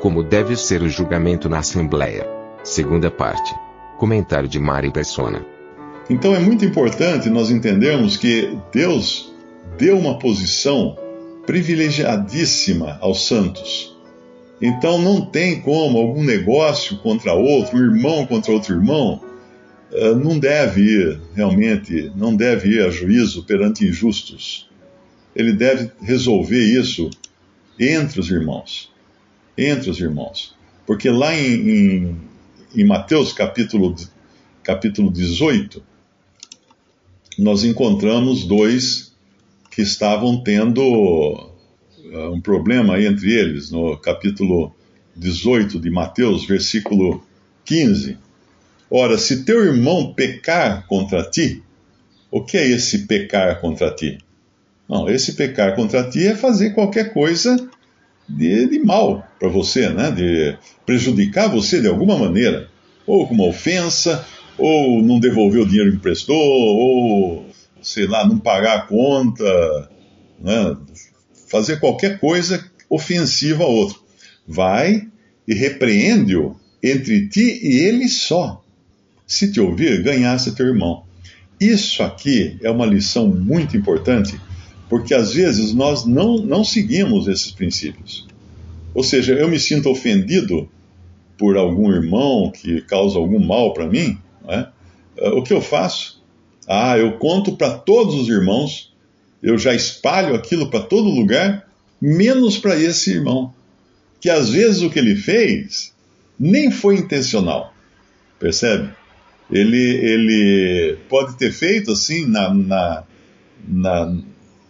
Como deve ser o julgamento na Assembleia. Segunda parte. Comentário de Mari Persona. Então é muito importante nós entendermos que Deus deu uma posição privilegiadíssima aos santos. Então não tem como algum negócio contra outro, um irmão contra outro irmão, eh, não deve ir realmente, não deve ir a juízo perante injustos. Ele deve resolver isso entre os irmãos. Entre os irmãos. Porque lá em, em, em Mateus capítulo, capítulo 18, nós encontramos dois que estavam tendo uh, um problema entre eles, no capítulo 18 de Mateus, versículo 15. Ora, se teu irmão pecar contra ti, o que é esse pecar contra ti? Não, esse pecar contra ti é fazer qualquer coisa de, de mal para você, né? de prejudicar você de alguma maneira, ou com uma ofensa, ou não devolver o dinheiro que emprestou, ou sei lá, não pagar a conta, né? fazer qualquer coisa ofensiva a outro. Vai e repreende-o entre ti e ele só. Se te ouvir, ganhasse teu irmão. Isso aqui é uma lição muito importante, porque às vezes nós não, não seguimos esses princípios. Ou seja, eu me sinto ofendido por algum irmão que causa algum mal para mim, é? o que eu faço? Ah, eu conto para todos os irmãos, eu já espalho aquilo para todo lugar, menos para esse irmão, que às vezes o que ele fez nem foi intencional, percebe? Ele, ele pode ter feito assim na, na, na,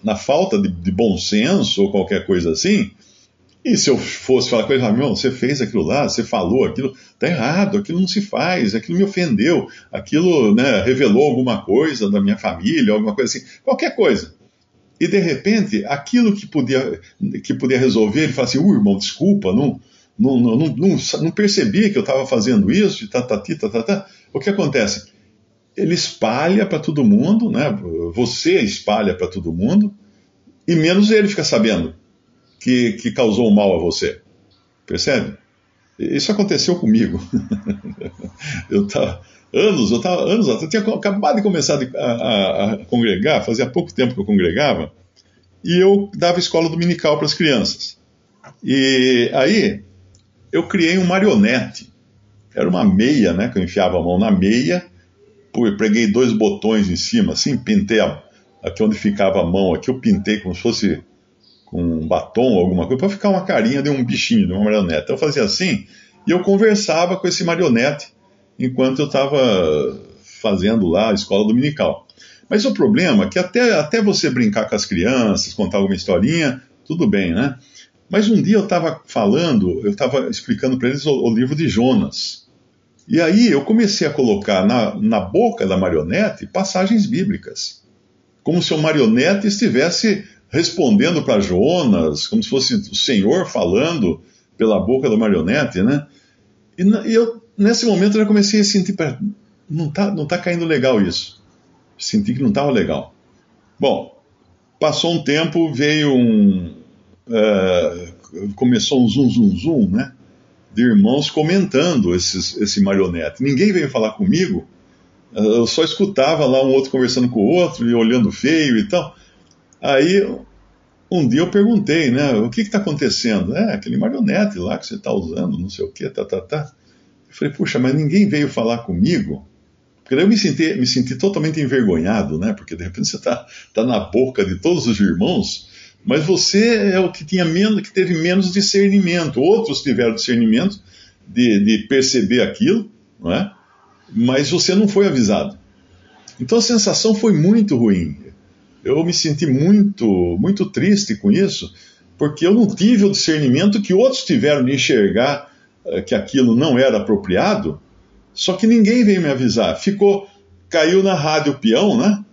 na falta de, de, bom senso ou qualquer coisa assim. E se eu fosse falar com ele, meu, você fez aquilo lá, você falou aquilo, tá errado, aquilo não se faz, aquilo me ofendeu, aquilo né, revelou alguma coisa da minha família, alguma coisa assim, qualquer coisa. E de repente, aquilo que podia, que podia resolver, ele fala assim: uh, irmão, desculpa, não, não, não, não, não percebi que eu estava fazendo isso, tá, tá, tá, tá, tá. O que acontece? Ele espalha para todo mundo, né? você espalha para todo mundo, e menos ele fica sabendo que, que causou mal a você. Percebe? Isso aconteceu comigo. eu tava, anos, eu estava anos eu tinha acabado de começar a, a, a, congregar, fazia pouco tempo que eu congregava, e eu dava escola dominical para as crianças. E aí eu criei um marionete. Era uma meia, né? Que eu enfiava a mão na meia, preguei dois botões em cima, assim, pintei a, aqui onde ficava a mão, aqui eu pintei como se fosse com um batom ou alguma coisa, para ficar uma carinha de um bichinho, de uma marionete. Eu fazia assim, e eu conversava com esse marionete enquanto eu estava fazendo lá a escola dominical. Mas o problema é que até, até você brincar com as crianças, contar alguma historinha, tudo bem, né? Mas um dia eu estava falando, eu estava explicando para eles o, o, livro de Jonas. E aí eu comecei a colocar na, na boca da marionete passagens bíblicas. Como se o marionete estivesse respondendo para Jonas, como se fosse o Senhor falando pela boca da marionete, né? E, e eu, nesse momento, eu já comecei a sentir, não está não tá caindo legal isso. Senti que não estava legal. Bom, passou um tempo, veio um, uh, começou um zum, zum, zum, né? De irmãos comentando esses, esse marionete. Ninguém veio falar comigo, eu só escutava lá um outro conversando com o outro e olhando feio e tal. Aí, um dia eu perguntei, né? O que está acontecendo? É, aquele marionete lá que você está usando, não sei o que, tá, tá, tá. Eu falei, puxa, mas ninguém veio falar comigo. Porque daí eu me senti, me senti totalmente envergonhado, né? Porque de repente você está tá na boca de todos os irmãos mas você é o que tinha menos, que teve menos discernimento. Outros tiveram discernimento de, de perceber aquilo, não é? Mas você não foi avisado. Então a sensação foi muito ruim. Eu me senti muito, muito triste com isso, porque eu não tive o discernimento que outros tiveram de enxergar uh, que aquilo não era apropriado, só que ninguém veio me avisar. Ficou, caiu na rádio peão, né?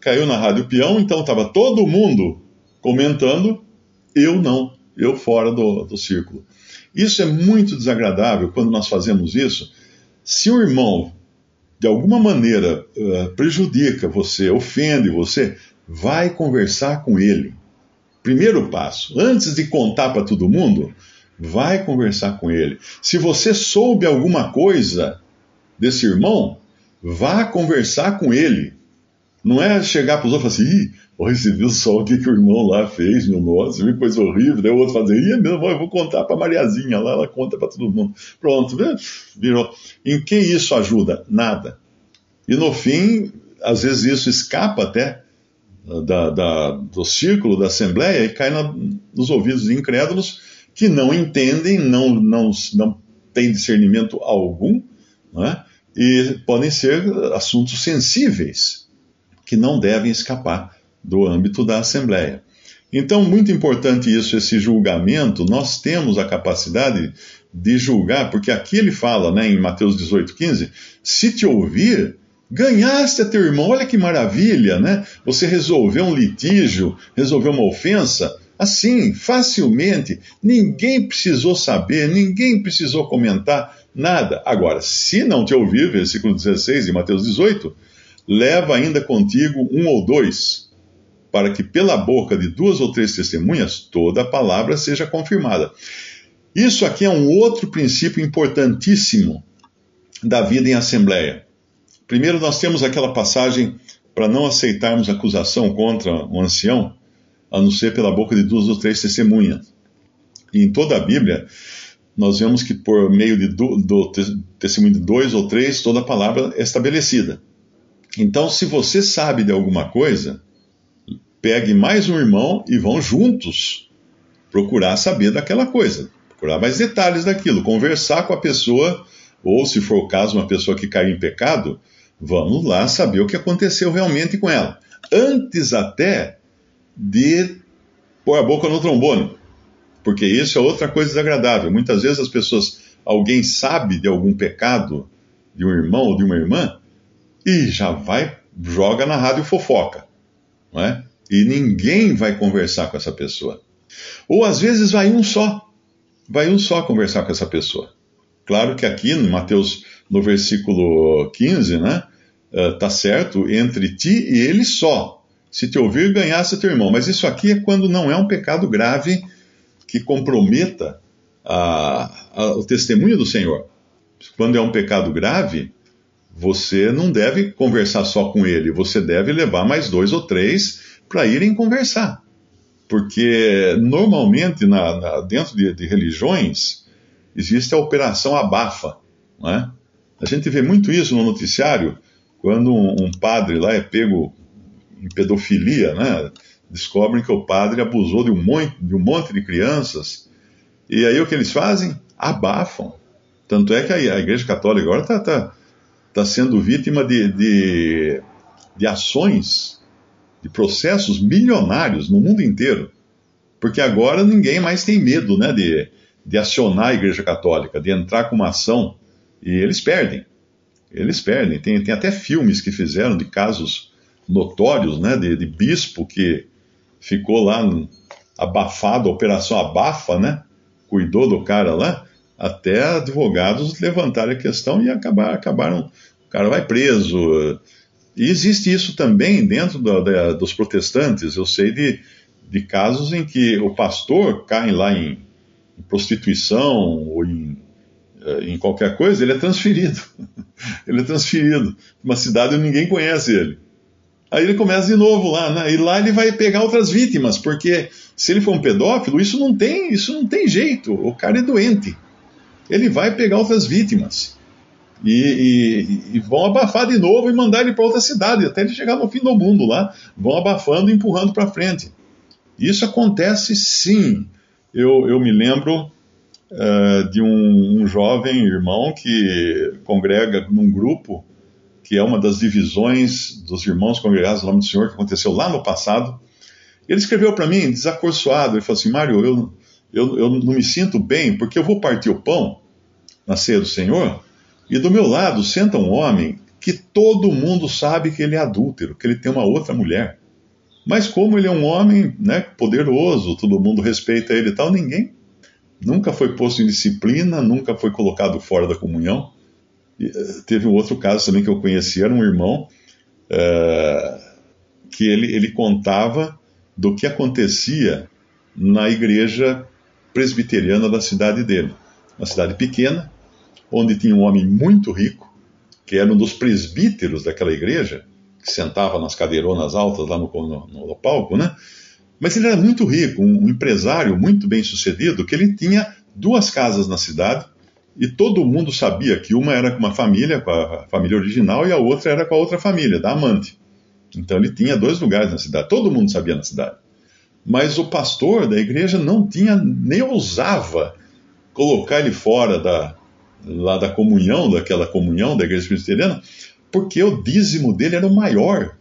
Caiu na rádio peão, então estava todo mundo comentando, eu não, eu fora do, do círculo. Isso é muito desagradável quando nós fazemos isso. Se o irmão, de alguma maneira, uh, prejudica você, ofende você, vai conversar com ele. Primeiro passo, antes de contar para todo mundo, vai conversar com ele. Se você soube alguma coisa desse irmão, vá conversar com ele. Não é chegar para os outros e falar assim, Ih, você viu só o que, que o irmão lá fez, meu nossa, viu coisa horrível. Daí o outro fazer, Ih, meu, eu vou contar para Mariazinha lá, ela conta para todo mundo. Pronto, virou. Em que isso ajuda? Nada. E no fim, às vezes isso escapa até da, da, do círculo da Assembleia e cai na, nos ouvidos de incrédulos que não entendem, não, não, não têm discernimento algum, é? e podem ser assuntos sensíveis que não devem escapar do âmbito da Assembleia. Então, muito importante isso, esse julgamento, nós temos a capacidade de julgar, porque aqui ele fala, né, em Mateus 18, 15, se te ouvir, ganhaste a teu irmão, olha que maravilha, né? Você resolveu um litígio, resolveu uma ofensa, assim, facilmente, ninguém precisou saber, ninguém precisou comentar nada. Agora, se não te ouvir, versículo 16 de Mateus 18, leva ainda contigo um ou dois, para que pela boca de duas ou três testemunhas toda a palavra seja confirmada. Isso aqui é um outro princípio importantíssimo da vida em assembleia. Primeiro, nós temos aquela passagem para não aceitarmos acusação contra um ancião, a não ser pela boca de duas ou três testemunhas. E em toda a Bíblia, nós vemos que por meio do, do testemunho de dois ou três, toda a palavra é estabelecida. Então, se você sabe de alguma coisa, pegue mais um irmão e vão juntos procurar saber daquela coisa, procurar mais detalhes daquilo, conversar com a pessoa, ou se for o caso, uma pessoa que caiu em pecado, vamos lá saber o que aconteceu realmente com ela. Antes até de pôr a boca no trombone, porque isso é outra coisa desagradável. Muitas vezes as pessoas, alguém sabe de algum pecado de um irmão ou de uma irmã e já vai, joga na rádio fofoca, não é? E ninguém vai conversar com essa pessoa. Ou às vezes vai um só, vai um só conversar com essa pessoa. Claro que aqui no Mateus, no versículo 15, né? Uh, tá certo, entre ti e ele só. Se te ouvir, ganhasse teu irmão. Mas isso aqui é quando não é um pecado grave que comprometa a, a, o testemunho do Senhor. Quando é um pecado grave, você não deve conversar só com ele, você deve levar mais dois ou três para irem conversar. Porque normalmente na, na, dentro de, de, religiões existe a operação abafa. Não é? A gente vê muito isso no noticiário, quando um, um padre lá é pego em pedofilia, né? descobrem que o padre abusou de um monte de, um monte de crianças. E aí o que eles fazem? Abafam. Tanto é que a, a Igreja Católica agora está tá, tá sendo vítima de, de, de ações, de processos milionários no mundo inteiro. Porque agora ninguém mais tem medo né, de, de acionar a Igreja Católica, de entrar com uma ação. E eles perdem. Eles perdem. Tem, tem até filmes que fizeram de casos notórios, né, de, de bispo que ficou lá abafado, a operação abafa, né? Cuidou do cara lá, até advogados levantaram a questão e acabar, acabaram, o cara vai preso. E existe isso também dentro da, dos protestantes. Eu sei de, de casos em que o pastor cai lá em, em prostituição ou em, eh, em qualquer coisa, ele é transferido. ele é transferido. Uma cidade onde ninguém conhece ele. Aí ele começa de novo lá, né? E lá ele vai pegar outras vítimas, porque se ele for um pedófilo, isso não tem, isso não tem jeito. O cara é doente. Ele vai pegar outras vítimas. E, e, e vão abafar de novo e mandar ele para outra cidade, até ele chegar no fim do mundo lá. Vão abafando e empurrando para frente. Isso acontece sim. Eu, eu me lembro uh, de um, um jovem irmão que congrega num grupo que é uma das divisões dos irmãos congregados no nome do Senhor, que aconteceu lá no passado. Ele escreveu para mim, desacorçoado, ele falou assim: Mário, eu, eu, eu não me sinto bem porque eu vou partir o pão na ceia do Senhor e do meu lado senta um homem que todo mundo sabe que ele é adúltero, que ele tem uma outra mulher. Mas como ele é um homem né, poderoso, todo mundo respeita ele e tal, ninguém nunca foi posto em disciplina, nunca foi colocado fora da comunhão. E, uh, teve um outro caso também que eu conheci, era um irmão uh, que ele, ele contava do que acontecia na igreja presbiteriana da cidade dele. Uma cidade pequena, onde tinha um homem muito rico, que era um dos presbíteros daquela igreja, que sentava nas cadeironas altas lá no, no, no palco, né? Mas ele era muito rico, um empresário muito bem sucedido, que ele tinha duas casas na cidade e todo mundo sabia que uma era com uma família, com a família original, e a outra era com a outra família, da amante. Então ele tinha dois lugares na cidade, todo mundo sabia na cidade. Mas o pastor da igreja não tinha, nem ousava colocar ele fora da, lá da comunhão, daquela comunhão da igreja presbiteriana, porque o dízimo dele era o maior.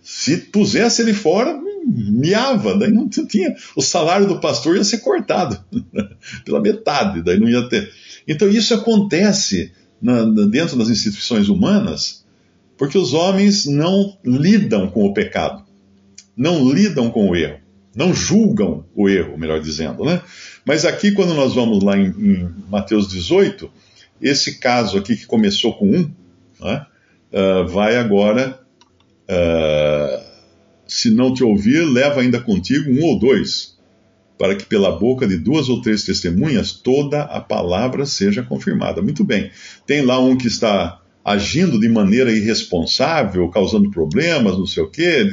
Se pusesse ele fora, miava, daí não tinha. O salário do pastor ia ser cortado pela metade, daí não ia ter. Então isso acontece na, dentro das instituições humanas, porque os homens não lidam com o pecado, não lidam com o erro, não julgam o erro, melhor dizendo, né? Mas aqui, quando nós vamos lá em, em Mateus 18, esse caso aqui que começou com um, né, uh, vai agora, uh, se não te ouvir, leva ainda contigo um ou dois, para que pela boca de duas ou três testemunhas toda a palavra seja confirmada. Muito bem. Tem lá um que está agindo de maneira irresponsável, causando problemas, não sei o quê,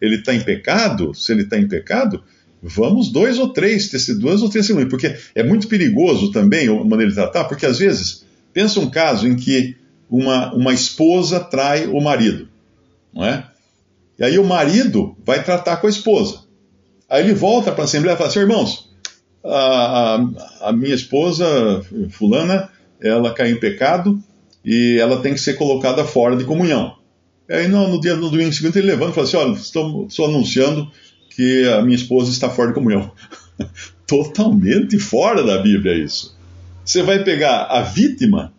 ele está em pecado? Se ele está em pecado, vamos dois ou três, duas ou três testemunhas, porque é muito perigoso também a maneira de tratar, porque às vezes Pensa um caso em que uma, uma esposa trai o marido, não é? E aí o marido vai tratar com a esposa. Aí ele volta para a Assembleia e fala assim, irmãos, a, a, a, minha esposa, fulana, ela caiu em pecado e ela tem que ser colocada fora de comunhão. E aí no, no dia no domingo seguinte ele levanta e fala assim, olha, estou, estou anunciando que a minha esposa está fora de comunhão. Totalmente fora da Bíblia isso. Você vai pegar a vítima,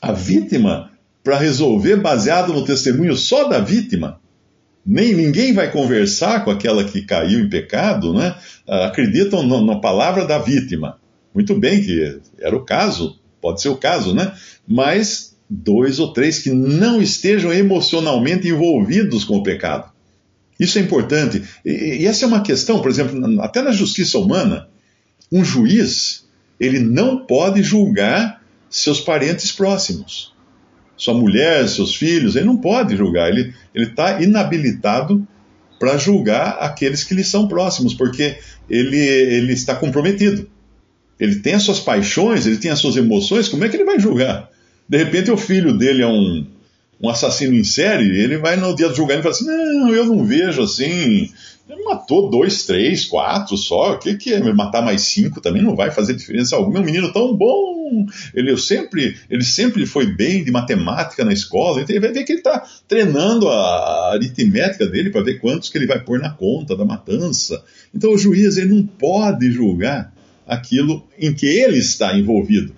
a vítima, para resolver baseado no testemunho só da vítima. Nem ninguém vai conversar com aquela que caiu em pecado, né? Acreditam no, na palavra da vítima. Muito bem, que era o caso, pode ser o caso, né? Mas dois ou três que não estejam emocionalmente envolvidos com o pecado. Isso é importante. E, essa é uma questão, por exemplo, até na justiça humana, um juiz ele não pode julgar seus parentes próximos. Sua mulher, seus filhos, ele não pode julgar. Ele está inabilitado para julgar aqueles que lhe são próximos, porque ele, ele está comprometido. Ele tem as suas paixões, ele tem as suas emoções, como é que ele vai julgar? De repente o filho dele é um, um assassino em série, ele vai no dia do julgamento e fala assim: Não, eu não vejo assim, ele matou dois, três, quatro só. O que, que é? Matar mais cinco também não vai fazer diferença alguma. É um menino tão bom. Ele sempre, ele sempre foi bem de matemática na escola. Então ele vai ver que ele está treinando a aritmética dele para ver quantos que ele vai pôr na conta da matança. Então o juiz ele não pode julgar aquilo em que ele está envolvido,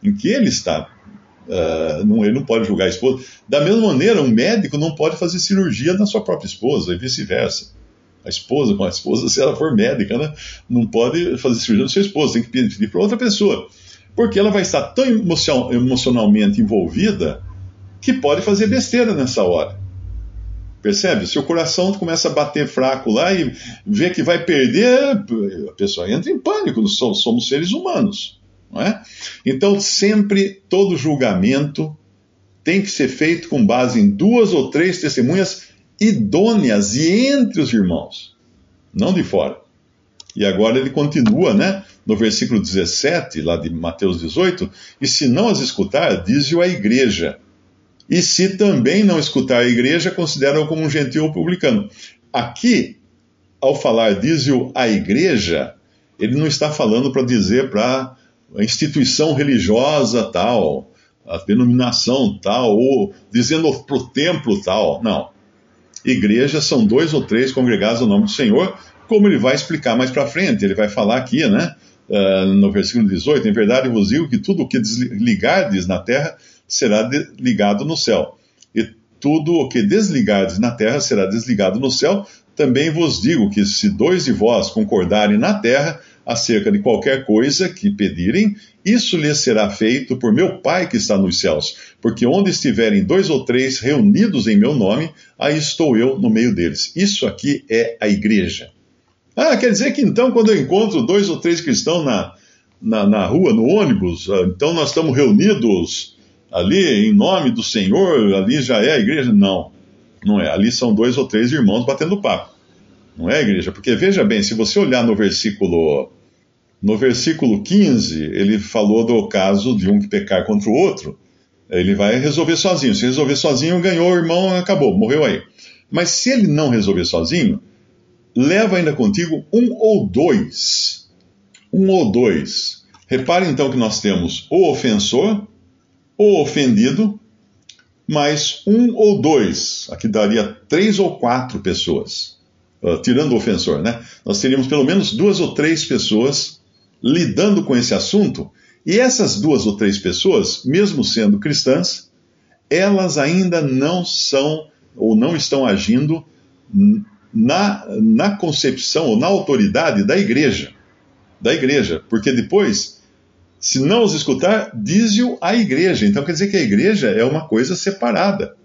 em que ele está. Uh, não, ele não pode julgar a esposa. Da mesma maneira, um médico não pode fazer cirurgia na sua própria esposa e vice-versa a esposa com a esposa, se ela for médica, né? Não pode fazer cirurgia no seu esposo, tem que pedir para outra pessoa. Porque ela vai estar tão emocionalmente envolvida que pode fazer besteira nessa hora. Percebe? Se o coração começa a bater fraco lá e vê que vai perder, a pessoa entra em pânico, somos seres humanos. Não é? Então, sempre, todo julgamento tem que ser feito com base em duas ou três testemunhas idôneas e entre os irmãos, não de fora. E agora ele continua, né? No versículo 17, lá de Mateus 18, e se não as escutar, diz-o a igreja. E se também não escutar a igreja, considera-o como um gentil ou publicano. Aqui, ao falar diz-o a igreja, ele não está falando para dizer para a instituição religiosa tal, a denominação tal, ou dizendo para o templo tal. Não. Igrejas são dois ou três congregados no nome do Senhor, como ele vai explicar mais para frente. Ele vai falar aqui, né, uh, no versículo 18: Em verdade vos digo que tudo o que desligardes na terra será ligado no céu, e tudo o que desligardes na terra será desligado no céu. Também vos digo que se dois de vós concordarem na terra acerca de qualquer coisa que pedirem, isso lhes será feito por meu Pai que está nos céus. Porque onde estiverem dois ou três reunidos em meu nome, aí estou eu no meio deles. Isso aqui é a igreja. Ah, quer dizer que então, quando eu encontro dois ou três cristãos na, na, na rua, no ônibus, ah, então nós estamos reunidos ali em nome do Senhor, ali já é a igreja? Não. Não é. Ali são dois ou três irmãos batendo papo. Não é, igreja? Porque veja bem, se você olhar no versículo no versículo 15, ele falou do caso de um pecar contra o outro, ele vai resolver sozinho. Se resolver sozinho, ganhou o irmão, acabou, morreu aí. Mas se ele não resolver sozinho, leva ainda contigo um ou dois. Um ou dois. Repare então que nós temos o ofensor, o ofendido, mais um ou dois. Aqui daria três ou quatro pessoas. Uh, tirando o ofensor, né? Nós teríamos pelo menos duas ou três pessoas lidando com esse assunto. E essas duas ou três pessoas, mesmo sendo cristãs, elas ainda não são ou não estão agindo na, na concepção ou na autoridade da igreja. Da igreja. Porque depois se não os escutar, diz-o a igreja. Então quer dizer que a igreja é uma coisa separada.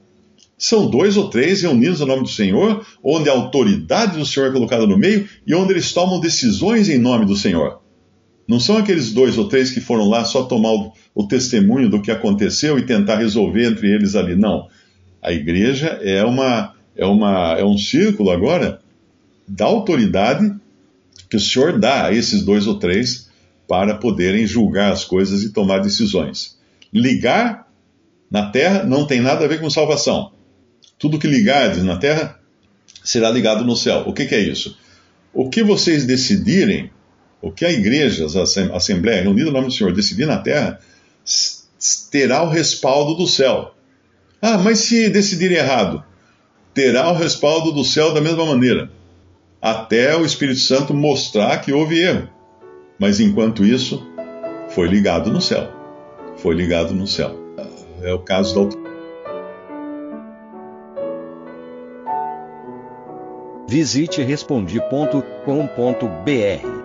São dois ou três reunidos no nome do Senhor, onde a autoridade do Senhor é colocada no meio e onde eles tomam decisões em nome do Senhor. Não são aqueles dois ou três que foram lá só tomar o, o testemunho do que aconteceu e tentar resolver entre eles ali. Não. A igreja é, uma, é, uma, é um círculo agora da autoridade que o Senhor dá a esses dois ou três para poderem julgar as coisas e tomar decisões. Ligar na terra não tem nada a ver com salvação. Tudo que ligardes na terra será ligado no céu. O que, que é isso? O que vocês decidirem, o que a igreja, a Assembleia reunida no nome do Senhor, decidir na terra, terá o respaldo do céu. Ah, mas se decidirem errado, terá o respaldo do céu da mesma maneira, até o Espírito Santo mostrar que houve erro. Mas enquanto isso, foi ligado no céu. Foi ligado no céu. É o caso da Visite respondi.com.br.